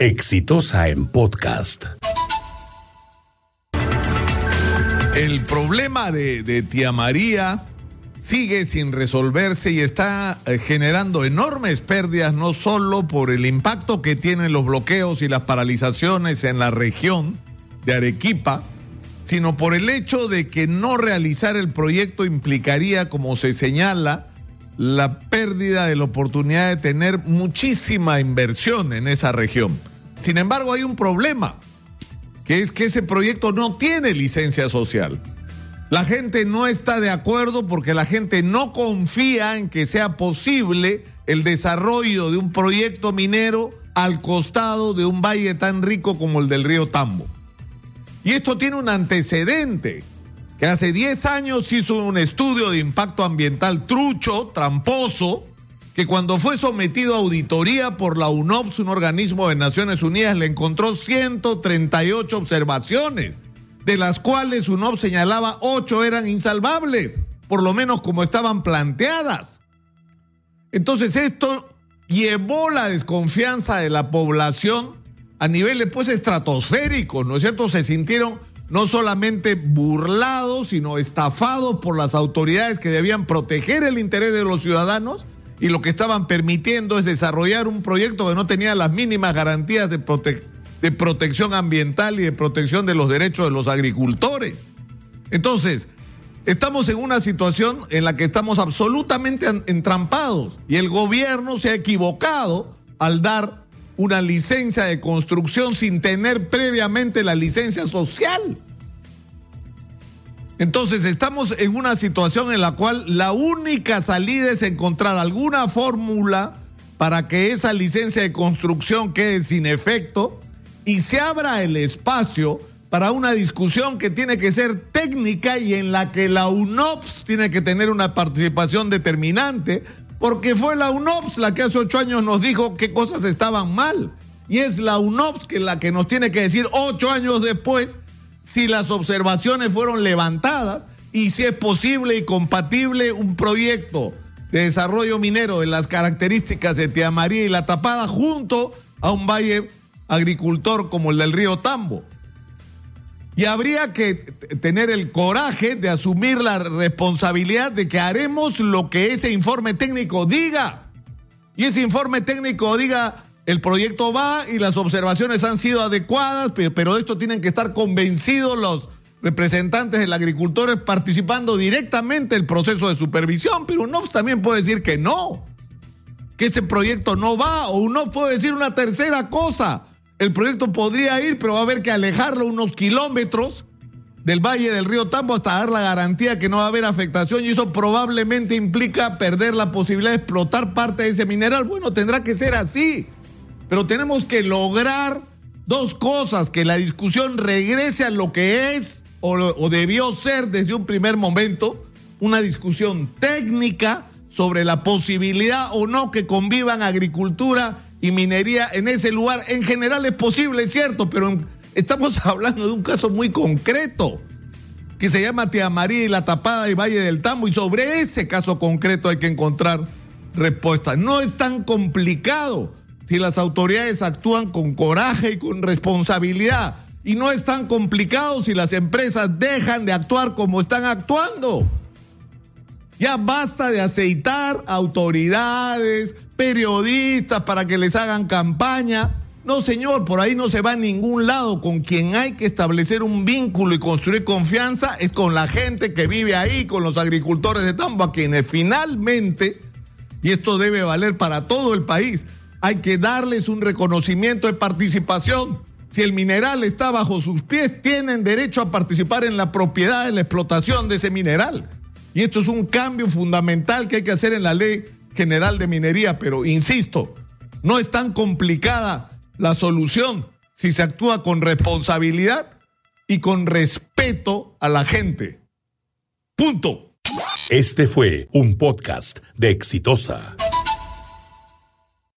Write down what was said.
Exitosa en podcast. El problema de, Tía María sigue sin resolverse y está eh, generando enormes pérdidas, no solo por el impacto que tienen los bloqueos y las paralizaciones en la región de Arequipa, sino por el hecho de que no realizar el proyecto implicaría, como se señala, la pérdida de la oportunidad de tener muchísima inversión en esa región. Sin embargo, hay un problema, que es que ese proyecto no tiene licencia social. La gente no está de acuerdo porque la gente no confía en que sea posible el desarrollo de un proyecto minero al costado de un valle tan rico como el del río Tambo. Y esto tiene un antecedente, que hace 10 años hizo un estudio de impacto ambiental trucho, tramposo, que cuando fue sometido a auditoría por la UNOPS, un organismo de Naciones Unidas, le encontró 138 observaciones de las cuales UNOP señalaba ocho eran insalvables, por lo menos como estaban planteadas. Entonces esto llevó la desconfianza de la población a niveles pues estratosféricos, ¿no es cierto? Se sintieron no solamente burlados, sino estafados por las autoridades que debían proteger el interés de los ciudadanos y lo que estaban permitiendo es desarrollar un proyecto que no tenía las mínimas garantías de protección de protección ambiental y de protección de los derechos de los agricultores. Entonces, estamos en una situación en la que estamos absolutamente entrampados y el gobierno se ha equivocado al dar una licencia de construcción sin tener previamente la licencia social. Entonces estamos en una situación en la cual la única salida es encontrar alguna fórmula para que esa licencia de construcción quede sin efecto y se abra el espacio para una discusión que tiene que ser técnica y en la que la UNOPS tiene que tener una participación determinante, porque fue la UNOPS la que hace ocho años nos dijo qué cosas estaban mal. Y es la UNOPS que la que nos tiene que decir ocho años después si las observaciones fueron levantadas y si es posible y compatible un proyecto de desarrollo minero de las características de Tía María y La Tapada junto a un valle agricultor como el del río Tambo. Y habría que tener el coraje de asumir la responsabilidad de que haremos lo que ese informe técnico diga. Y ese informe técnico diga, el proyecto va y las observaciones han sido adecuadas, pero, esto tienen que estar convencidos los representantes del agricultores participando directamente el proceso de supervisión. Pero uno también puede decir que no, que este proyecto no va, o uno puede decir una tercera cosa el proyecto podría ir, pero va a haber que alejarlo unos kilómetros del valle del río Tambo hasta dar la garantía que no va a haber afectación y eso probablemente implica perder la posibilidad de explotar parte de ese mineral. Bueno, tendrá que ser así, pero tenemos que lograr dos cosas, que la discusión regrese a lo que es o, debió ser desde un primer momento, una discusión técnica sobre la posibilidad o no que convivan agricultura y minería en ese lugar. En general es posible, es cierto, pero estamos hablando de un caso muy concreto que se llama Tía María y la Tapada y Valle del Tambo y sobre ese caso concreto hay que encontrar respuestas. No es tan complicado si las autoridades actúan con coraje y con responsabilidad. Y no es tan complicado si las empresas dejan de actuar como están actuando. Ya basta de aceitar autoridades, periodistas para que les hagan campaña. No, señor, por ahí no se va a ningún lado. Con quien hay que establecer un vínculo y construir confianza es con la gente que vive ahí, con los agricultores de Tambo, a quienes finalmente, y esto debe valer para todo el país, hay que darles un reconocimiento de participación. Si el mineral está bajo sus pies, tienen derecho a participar en la propiedad, en la explotación de ese mineral. Y esto es un cambio fundamental que hay que hacer en la ley general de minería, pero insisto, no es tan complicada la solución si se actúa con responsabilidad y con respeto a la gente. Punto. Este fue un podcast de Exitosa.